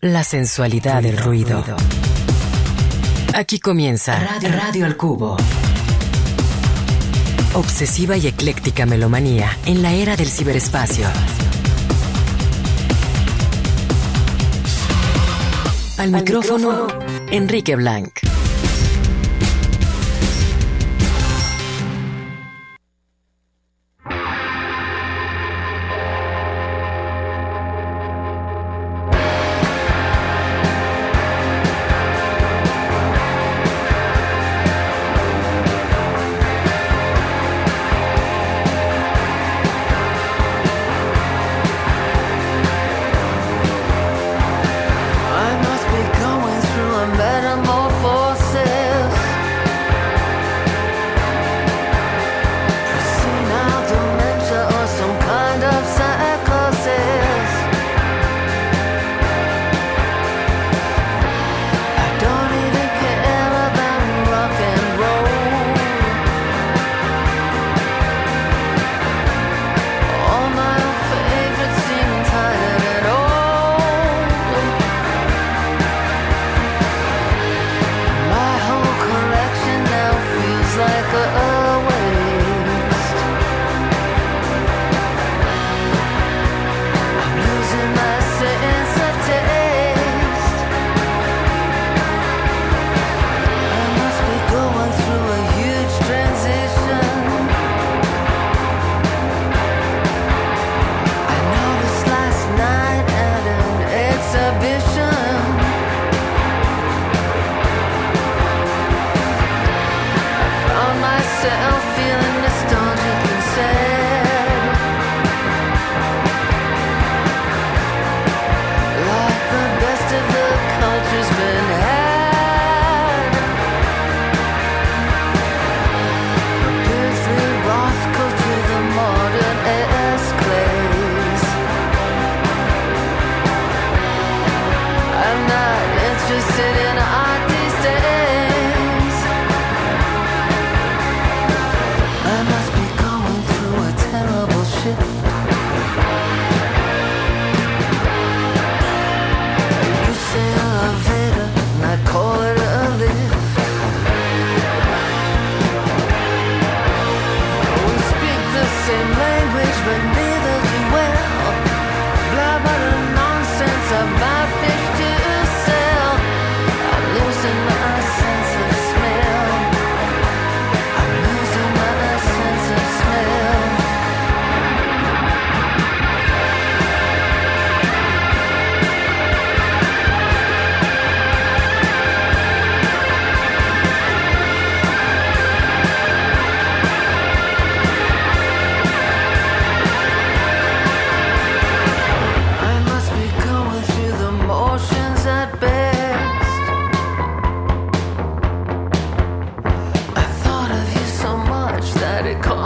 la sensualidad del ruido. Aquí comienza Radio, Radio al Cubo. Obsesiva y ecléctica melomanía en la era del ciberespacio. Al, micrófono, Enrique Blanc.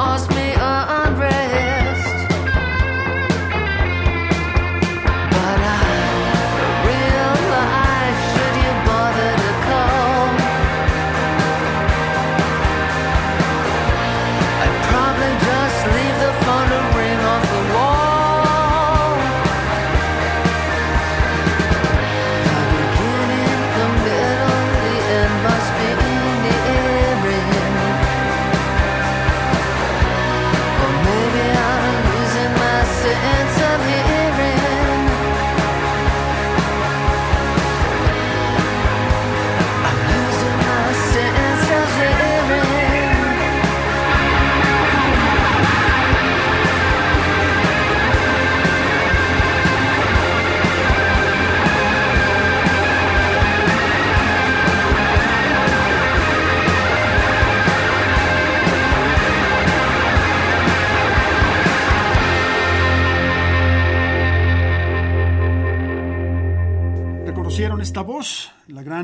lost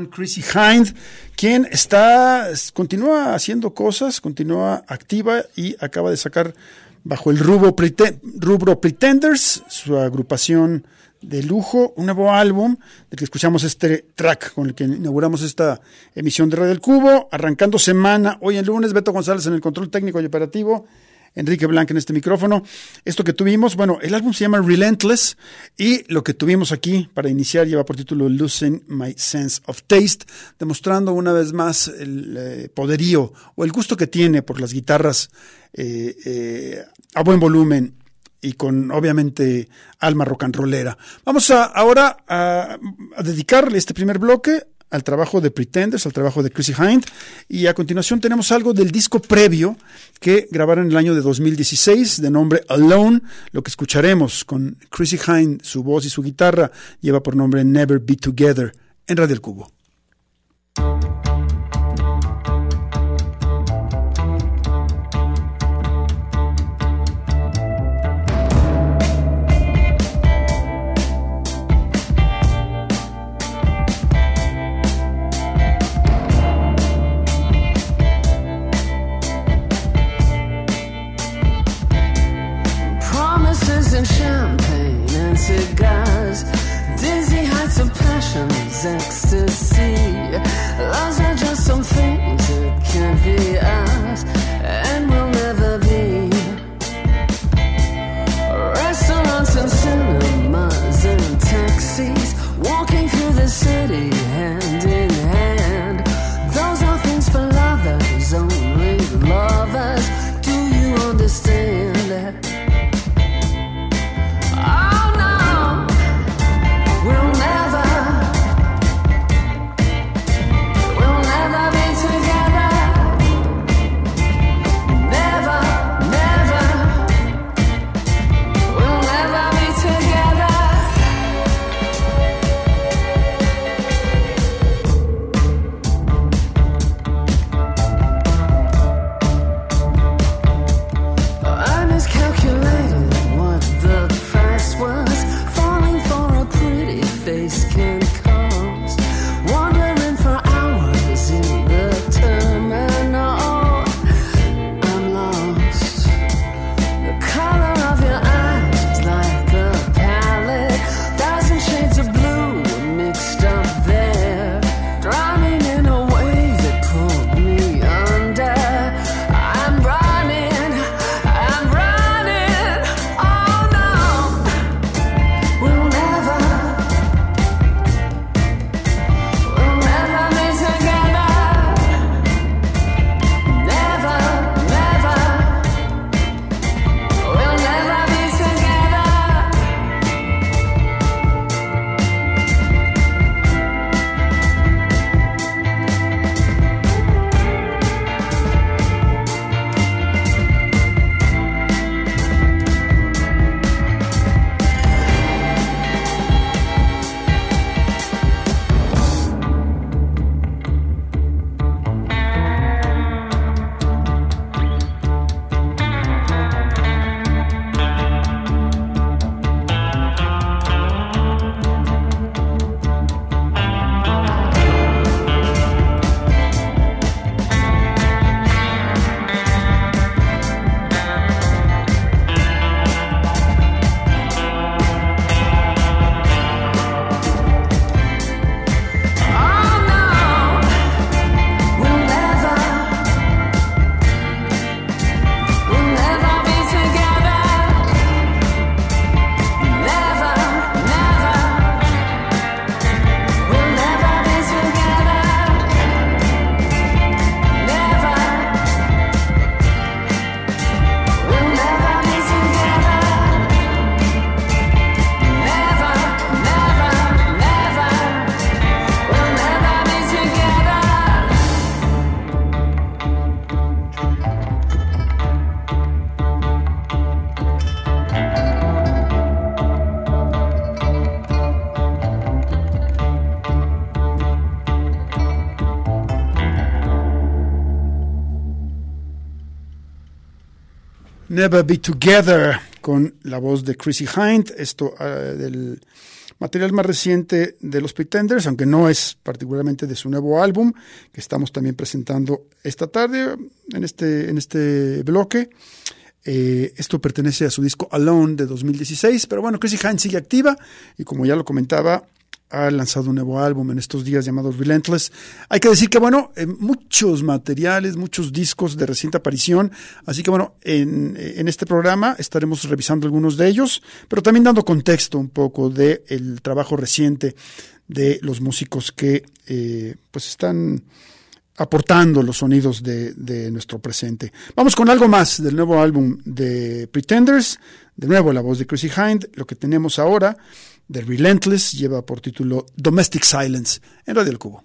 Chrissy Hind, quien está, continúa haciendo cosas, continúa activa y acaba de sacar bajo el rubro, rubro Pretenders, su agrupación de lujo, un nuevo álbum del que escuchamos este track con el que inauguramos esta emisión de Radio del Cubo, arrancando semana, hoy en lunes, Beto González en el control técnico y operativo, Enrique Blanca en este micrófono. Esto que tuvimos, bueno, el álbum se llama Relentless y lo que tuvimos aquí para iniciar lleva por título Losing My Sense of Taste, demostrando una vez más el eh, poderío o el gusto que tiene por las guitarras eh, eh, a buen volumen y con obviamente alma rock and rollera. Vamos a, ahora a dedicarle este primer bloque al trabajo de Pretenders, al trabajo de Chrissy Hind, y a continuación tenemos algo del disco previo que grabaron en el año de 2016 de nombre Alone, lo que escucharemos con Chrissy Hind, su voz y su guitarra lleva por nombre Never Be Together en Radio El Cubo. Passion's ecstasy. Those are just some things that can't be ours and will never be. Restaurants and cinemas and taxis, walking through the city Never Be Together con la voz de Chrissy Hind, esto eh, del material más reciente de los Pretenders, aunque no es particularmente de su nuevo álbum, que estamos también presentando esta tarde en este, en este bloque. Eh, esto pertenece a su disco Alone de 2016, pero bueno, Chrissy Hind sigue activa y como ya lo comentaba, ha lanzado un nuevo álbum en estos días llamado Relentless. Hay que decir que, bueno, eh, muchos materiales, muchos discos de reciente aparición, así que, bueno, en, en, este programa estaremos revisando algunos de ellos, pero también dando contexto un poco del el trabajo reciente de los músicos que, eh, pues, están aportando los sonidos de, de, nuestro presente. Vamos con algo más del nuevo álbum de Pretenders, de nuevo la voz de Chrissy Hind, lo que tenemos ahora The Relentless lleva por título Domestic Silence en Radio El Cubo.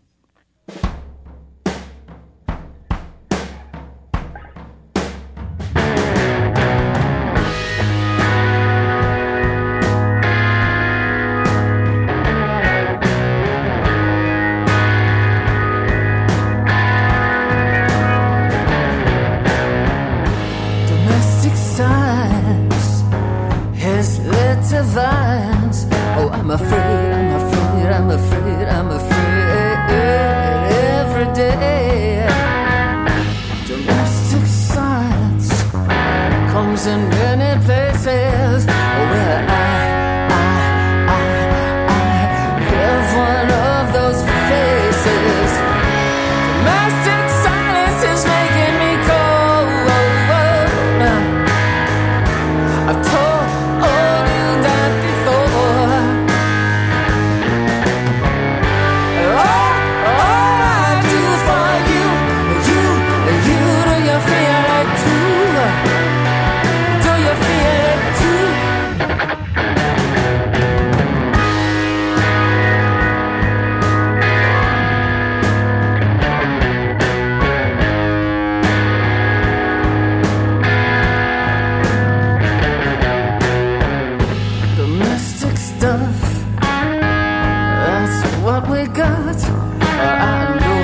I know.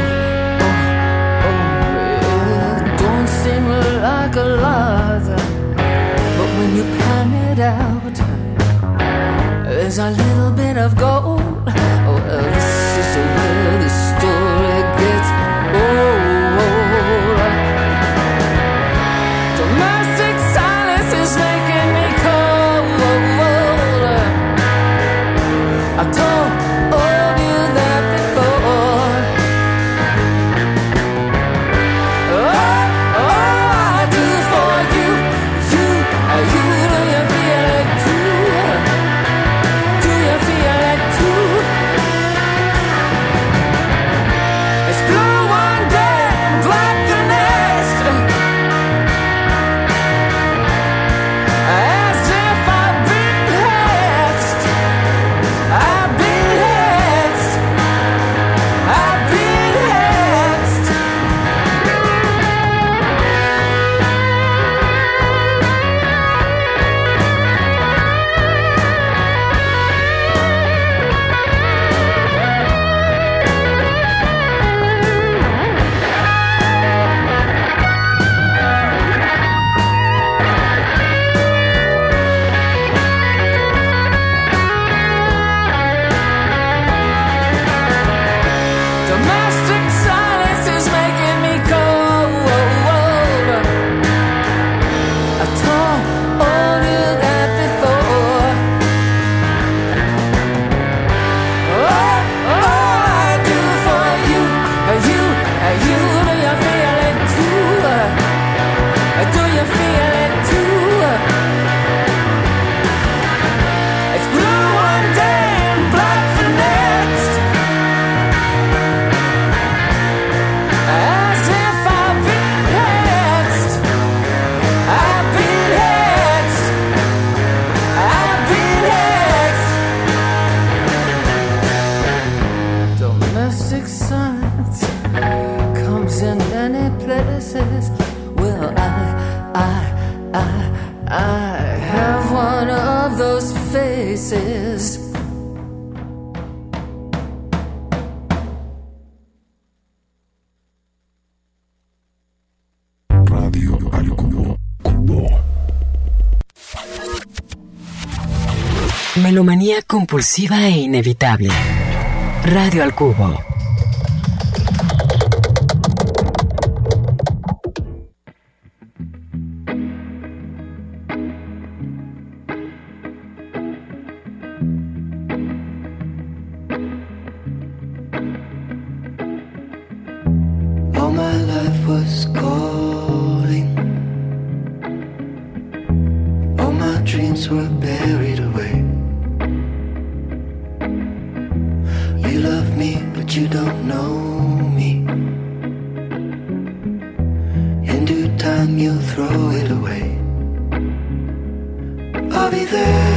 Oh, oh, It don't seem like a lot. But when you pan it out There's a little bit of gold. Compulsiva e inevitable. Radio al Cubo. I'll be there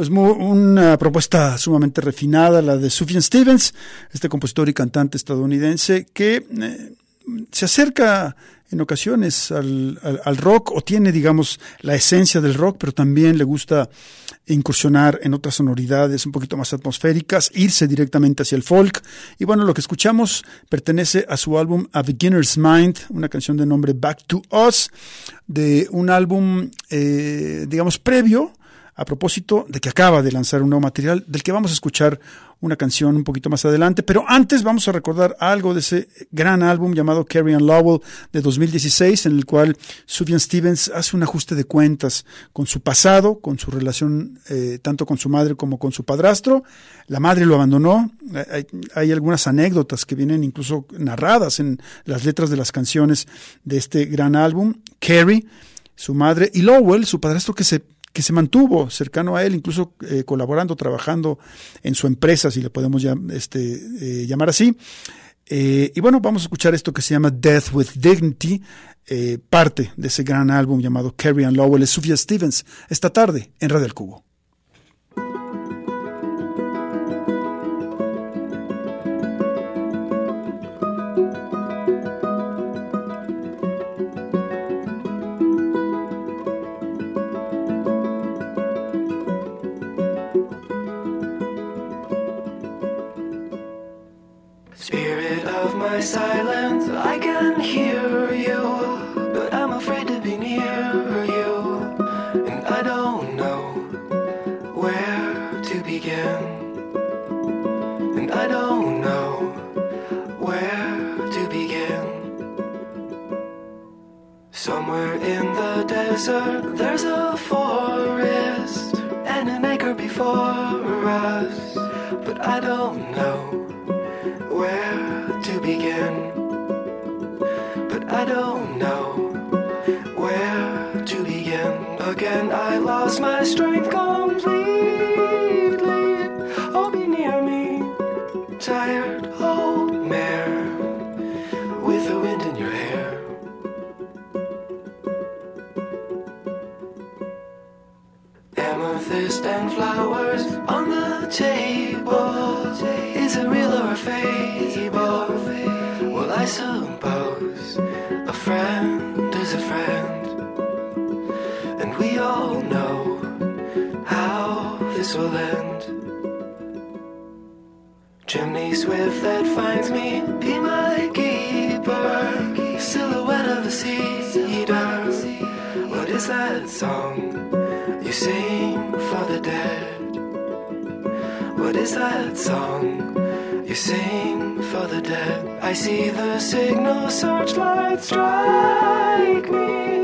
Pues una propuesta sumamente refinada, la de Sufjan Stevens, este compositor y cantante estadounidense que eh, se acerca en ocasiones al rock o tiene, digamos, la esencia del rock, pero también le gusta incursionar en otras sonoridades un poquito más atmosféricas, irse directamente hacia el folk. Y bueno, lo que escuchamos pertenece a su álbum A Beginner's Mind, una canción de nombre Back to Us, de un álbum, eh, digamos, previo a propósito de que acaba de lanzar un nuevo material del que vamos a escuchar una canción un poquito más adelante, pero antes vamos a recordar algo de ese gran álbum llamado Carrie and Lowell de 2016, en el cual Sufjan Stevens hace un ajuste de cuentas con su pasado, con su relación eh, tanto con su madre como con su padrastro. La madre lo abandonó, hay, hay algunas anécdotas que vienen incluso narradas en las letras de las canciones de este gran álbum. Carrie, su madre, y Lowell, su padrastro que se que se mantuvo cercano a él, incluso eh, colaborando, trabajando en su empresa, si le podemos este, eh, llamar así. Eh, y bueno, vamos a escuchar esto que se llama Death with Dignity, parte de ese gran álbum llamado Carrie and Lowell, es Sufia Stevens, esta tarde en Radio El Cubo. Of my silence, I can hear you, but I'm afraid to be near you, and I don't know where to begin, and I don't know where to begin. Somewhere in the desert, there's a signal searchlight strike me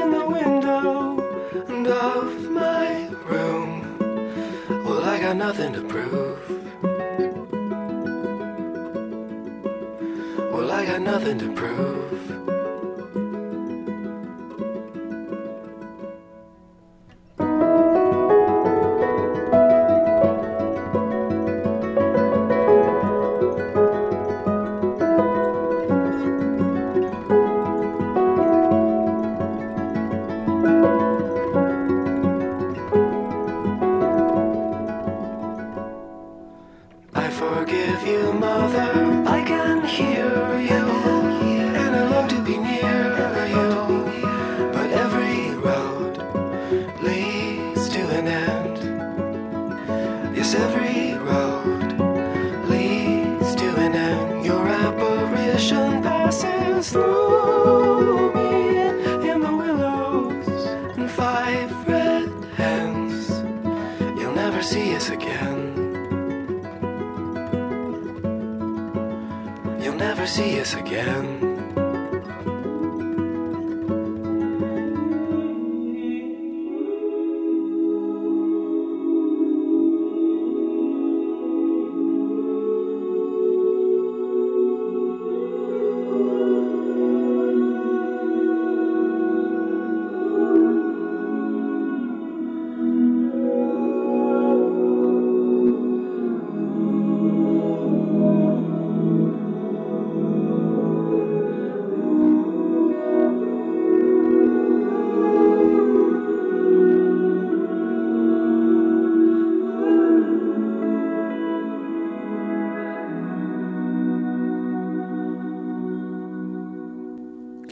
in the window and of my room. Well, I got nothing to prove. Well, I got nothing to prove.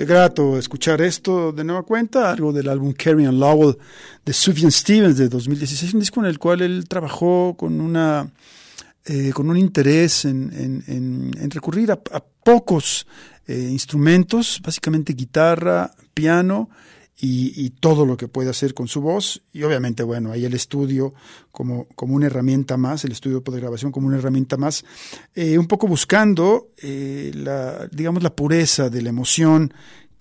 Grato escuchar esto de nueva cuenta, algo del álbum Carrie and Lowell de Sufjan Stevens de 2016, un disco en el cual él trabajó con una eh, con un interés en, en- en- en recurrir a, a pocos eh, instrumentos, básicamente guitarra, piano y, y todo lo que puede hacer con su voz. Y obviamente, bueno, ahí el estudio como, como una herramienta más, el estudio de grabación como una herramienta más, eh, un poco buscando eh, la, digamos, la pureza de la emoción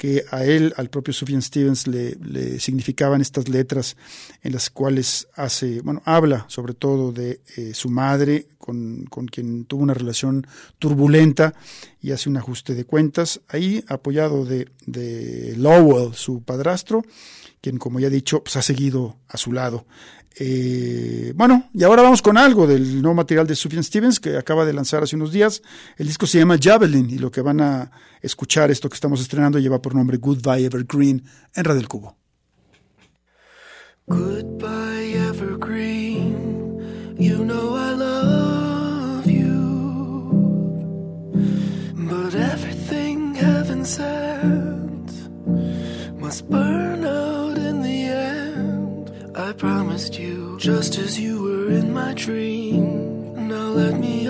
que a él, al propio Sufjan Stevens, le, significaban estas letras en las cuales hace, bueno, habla sobre todo de eh, su madre con, con quien tuvo una relación turbulenta y hace un ajuste de cuentas. Ahí, apoyado de, de Lowell, su padrastro, quien, como ya he dicho, pues, ha seguido a su lado. Eh, bueno, y ahora vamos con algo del nuevo material de Sufjan Stevens que acaba de lanzar hace unos días. El disco se llama Javelin y lo que van a escuchar, esto que estamos estrenando, lleva por nombre Goodbye Evergreen en Radio El Cubo. Goodbye, evergreen. You know I love you. But everything heaven must burn I promised you, just as you were in my dream. Now let me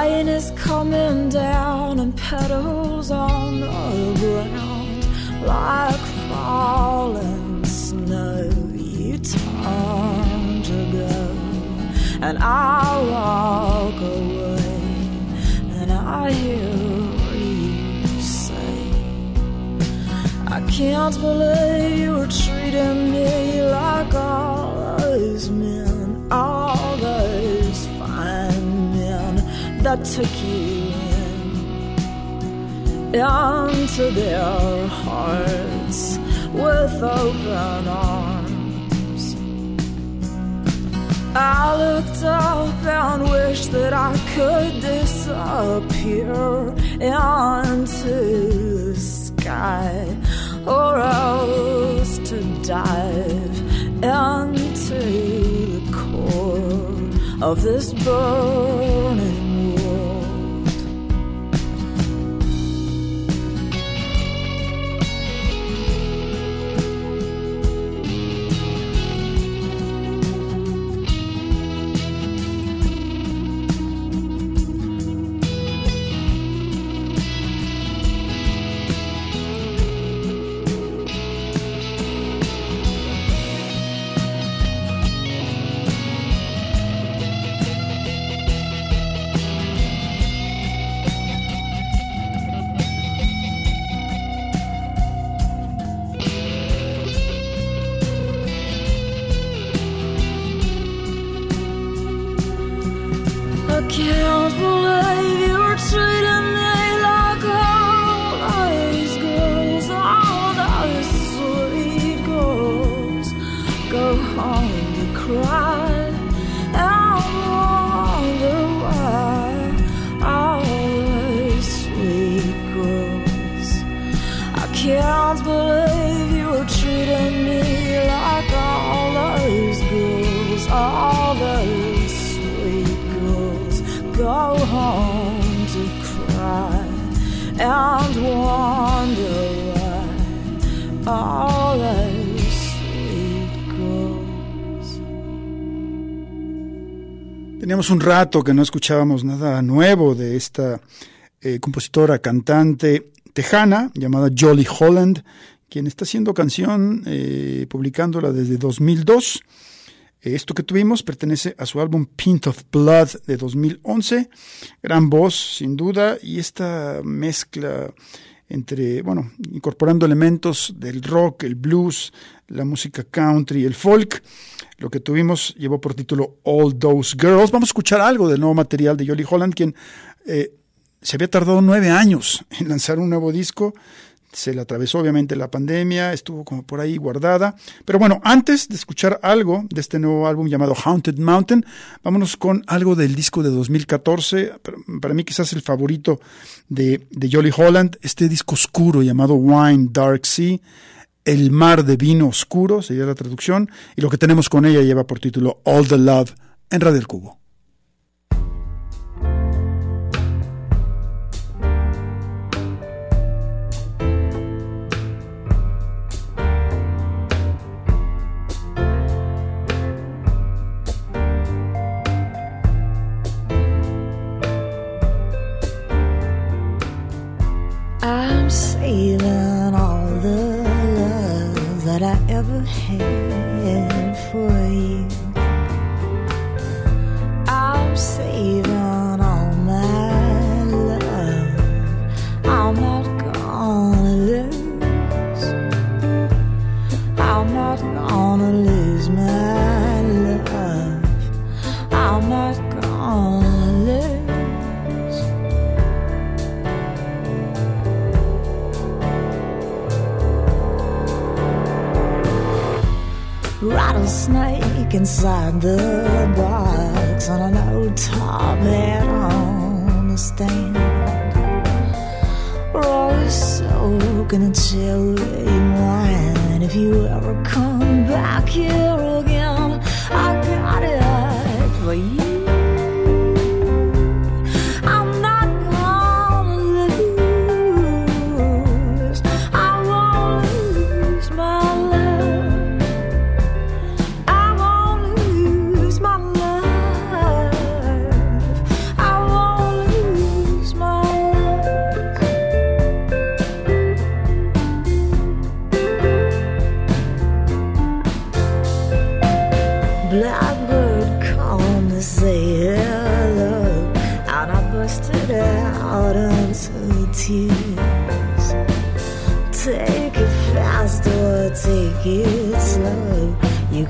Rain is coming down and petals on the ground like falling snow. You turn to go, and I walk away, and I hear you say, I can't believe you're treating me like all that took you in into their hearts with open arms. I looked up and wished that I could disappear into the sky or else to dive into the core of this burning Un rato que no escuchábamos nada nuevo de esta eh, compositora, cantante tejana llamada Jolly Holland, quien está haciendo canción, eh, publicándola desde 2002. Eh, Esto que tuvimos pertenece a su álbum Pint of Blood de 2011. Gran voz, sin duda, y esta mezcla entre, bueno, incorporando elementos del rock, el blues, la música country, el folk. Lo que tuvimos llevó por título All Those Girls. Vamos a escuchar algo del nuevo material de Jolly Holland, quien eh, se había tardado nueve años en lanzar un nuevo disco. Se le atravesó obviamente la pandemia, estuvo como por ahí guardada. Pero bueno, antes de escuchar algo de este nuevo álbum llamado Haunted Mountain, vámonos con algo del disco de 2014. Para, mí quizás el favorito de, de Jolly Holland, este disco oscuro llamado Wine Dark Sea. El mar de vino oscuro sería la traducción. Y lo que tenemos con ella lleva por título All the Love en Radio El Cubo. I rattlesnake inside the box on an old top hat on a stand. Rose soaking in cherry wine. If you ever come back here again, I got it for you.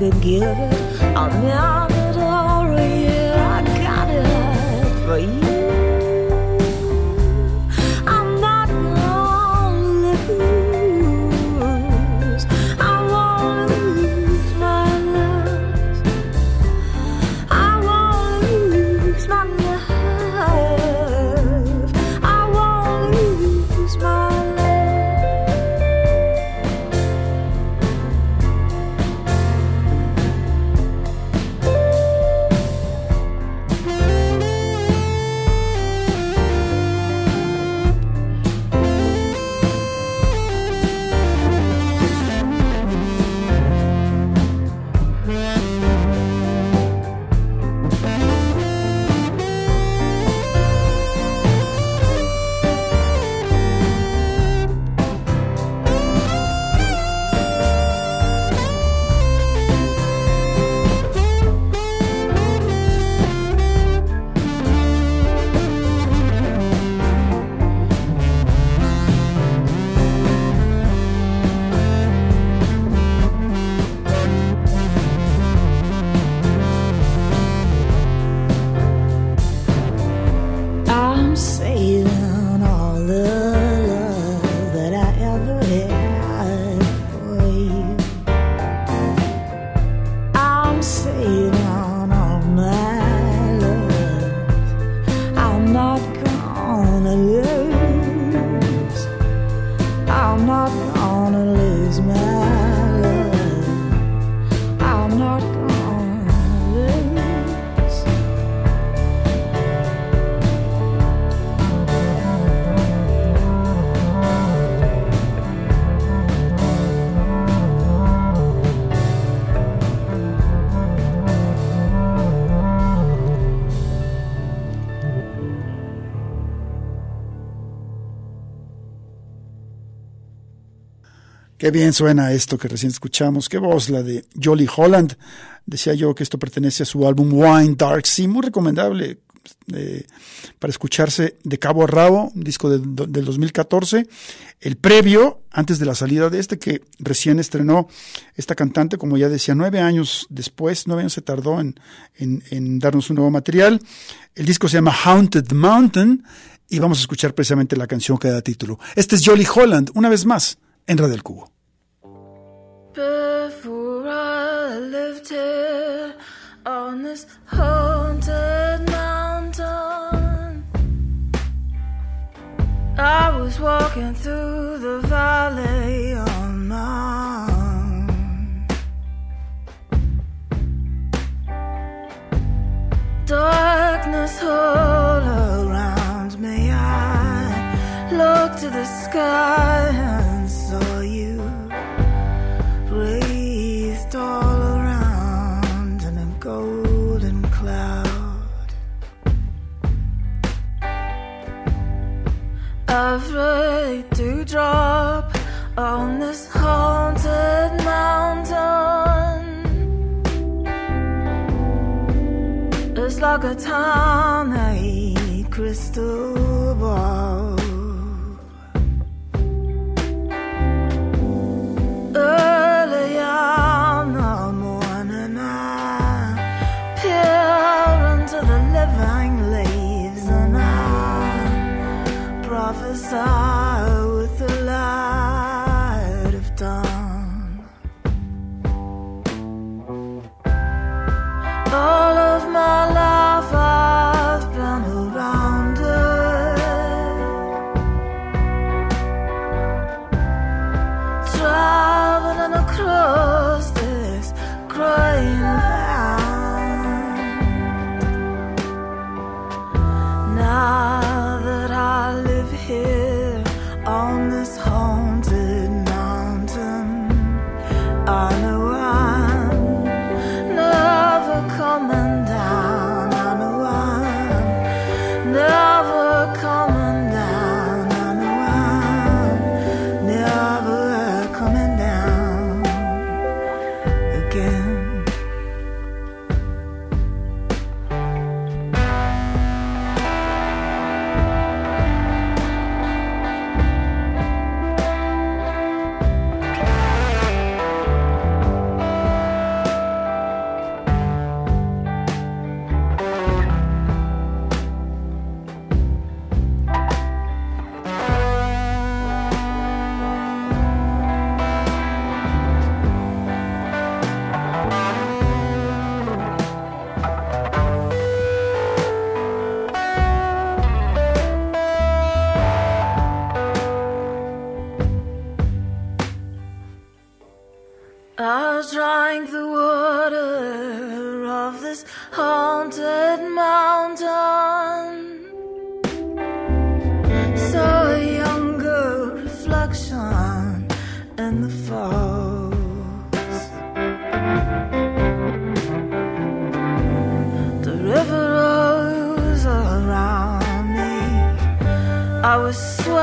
could give. I'll never. Qué bien suena esto que recién escuchamos. Qué voz la de Jolly Holland. Decía yo que esto pertenece a su álbum Wine Dark Sea, muy recomendable eh, para escucharse de cabo a rabo, un disco del, del 2014. El previo, antes de la salida de este, que recién estrenó esta cantante, como ya decía, nueve años después, nueve años se tardó en, en, en darnos un nuevo material. El disco se llama Haunted Mountain y vamos a escuchar precisamente la canción que da título. Este es Jolly Holland, una vez más, en Radio del Cubo. I was walking through the valley on my own. Darkness all around me. I looked to the sky Afraid to drop on this haunted mountain. It's like a tiny crystal ball. I prophesy with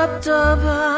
laptop.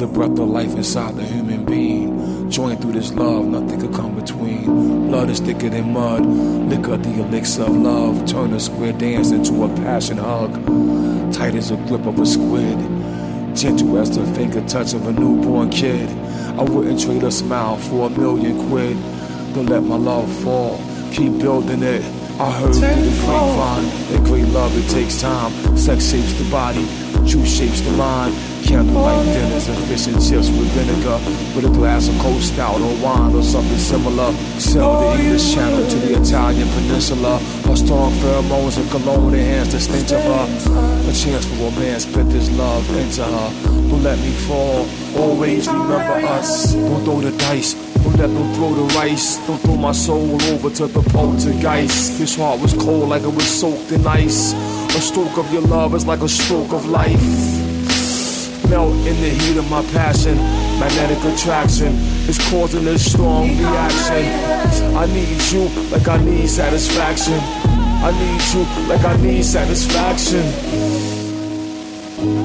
A breath of life inside the human being. Joined through this love, nothing could come between. Blood is thicker than mud, liquor the elixir of love. Turn a square dance into a passion hug. Tight as a grip of a squid, gentle as the finger touch of a newborn kid. I wouldn't trade a smile for a million quid. Don't let my love fall, keep building it. I heard through the grapevine that great love it takes time. Sex shapes the body, truth shapes the mind. Candlelight dinners and fish and chips with vinegar, with a glass of cold stout or wine or something similar. Sell the English Channel to the Italian Peninsula. Her strong pheromones and cologne enhance the stench of her. A chance for a man spit this love into her. Don't let me fall. Always remember us. Don't throw the dice. Don't let them throw the rice. Don't throw my soul over to the poltergeist. His heart was cold like it was soaked in ice. A stroke of your love is like a stroke of life. Melt in the heat of my passion. Magnetic attraction is causing a strong reaction. I need you like I need satisfaction. I need you like I need satisfaction.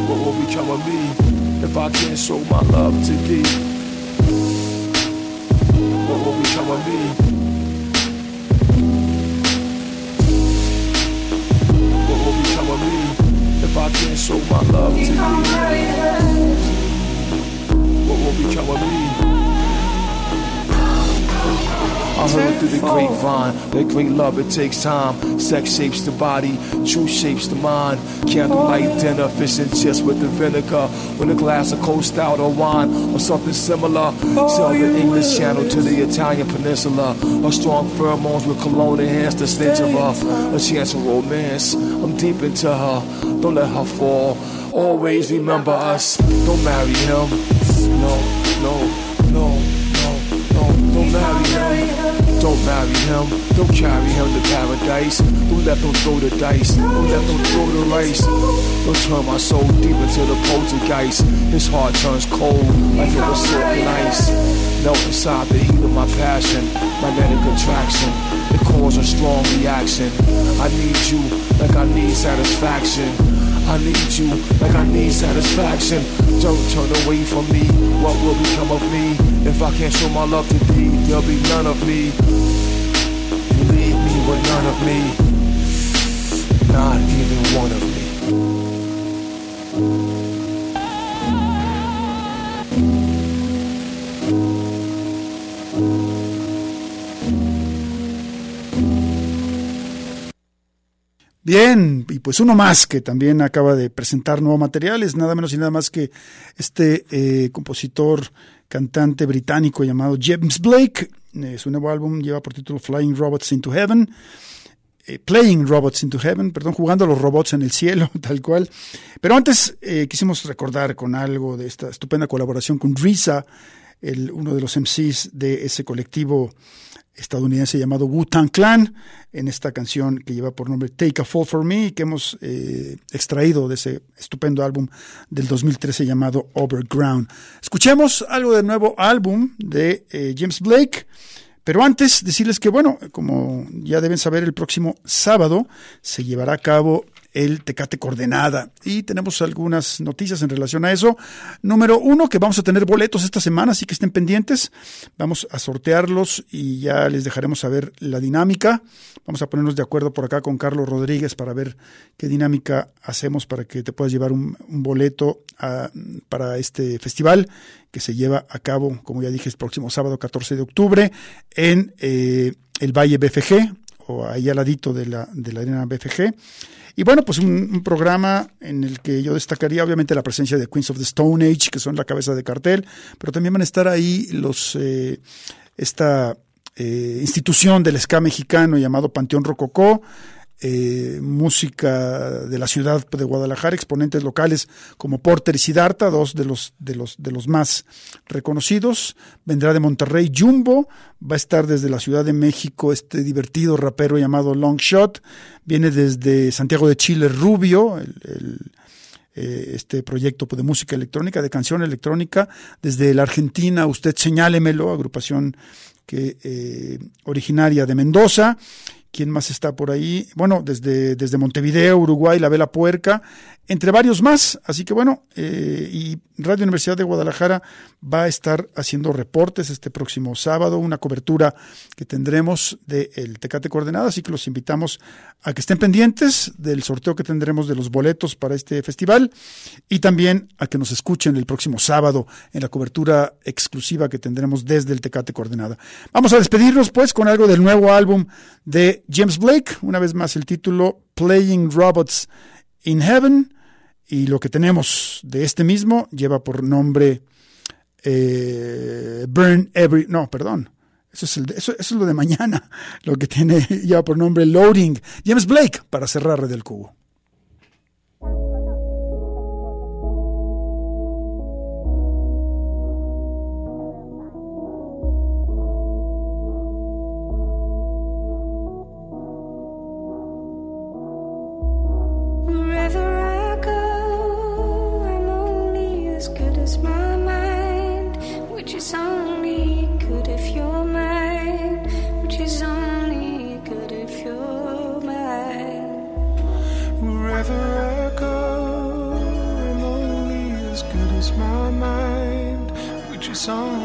What will become of me if I can't show my love to thee? What will become of me? Show my love to thee? What will become of me? I heard through the grapevine that great love it takes time. Sex shapes the body, truth shapes the mind. Candlelight dinner, fish and chips with the vinegar, with a glass of cold stout or wine or something similar. Sell the English Channel to the Italian Peninsula. Her strong pheromones with cologne enhance the stench of her. A chance of romance, I'm deep into her. Don't let her fall. Always remember us. Don't marry him. No, no, marry him. Don't marry him. Don't carry him to paradise. Don't let them throw the dice. Don't let them throw the rice. Don't turn my soul deep into the poltergeist. His heart turns cold like it was silken ice. Melt inside the heat of my passion. Magnetic attraction. It causes a strong reaction. I need you like I need satisfaction. I need you like I need satisfaction. Don't turn away from me. What will become of me if I can't show my love to thee? There'll be none of me. Leave me with none of me. Not even one of me. Bien, y pues uno más que también acaba de presentar nuevo material es nada menos y nada más que este eh, compositor, cantante británico llamado James Blake. Eh, su nuevo álbum lleva por título Flying Robots into Heaven. eh, Playing Robots into Heaven, perdón, jugando a los robots en el cielo, tal cual. Pero antes eh, quisimos recordar con algo de esta estupenda colaboración con Risa, el, uno de los MCs de ese colectivo estadounidense llamado Wu-Tang Clan, en esta canción que lleva por nombre Take a Fall for Me, que hemos eh, extraído de ese estupendo álbum del 2013 llamado Overground. Escuchemos algo del nuevo álbum de eh, James Blake. Pero antes, decirles que, bueno, como ya deben saber, el próximo sábado se llevará a cabo el Tecate Coordenada. Y tenemos algunas noticias en relación a eso. Número uno, que vamos a tener boletos esta semana, así que estén pendientes. Vamos a sortearlos y ya les dejaremos saber la dinámica. Vamos a ponernos de acuerdo por acá con Carlos Rodríguez para ver qué dinámica hacemos para que te puedas llevar un, boleto para este festival que se lleva a cabo, como ya dije, el próximo sábado 14 de octubre en eh, el Valle BFG o ahí al ladito de la, de la arena BFG. Y bueno, pues un, programa en el que yo destacaría obviamente la presencia de Queens of the Stone Age, que son la cabeza de cartel, pero también van a estar ahí los eh, esta eh, institución del ska mexicano llamado Panteón Rococó, eh, música de la ciudad de Guadalajara, exponentes locales como Porter y Siddhartha, dos de los, de los, de los más reconocidos. Vendrá de Monterrey Jumbo, va a estar desde la Ciudad de México este divertido rapero llamado Long Shot, viene desde Santiago de Chile Rubio, el eh, este proyecto de música electrónica, de canción electrónica, desde la Argentina, usted señálemelo, agrupación que eh, originaria de Mendoza, ¿Quién más está por ahí? Bueno, desde, desde Montevideo, Uruguay, La Vela Puerca, entre varios más. Así que bueno, eh, y Radio Universidad de Guadalajara va a estar haciendo reportes este próximo sábado, una cobertura que tendremos del de Tecate Coordenada, así que los invitamos a que estén pendientes del sorteo que tendremos de los boletos para este festival y también a que nos escuchen el próximo sábado en la cobertura exclusiva que tendremos desde el Tecate Coordenada. Vamos a despedirnos pues con algo del nuevo álbum de James Blake, una vez más el título Playing Robots in Heaven y lo que tenemos de este mismo lleva por nombre eh, Burn Every... No, perdón. Eso es, el eso, eso, es lo de mañana. Lo que tiene lleva por nombre Loading. James Blake para cerrar del Cubo. song.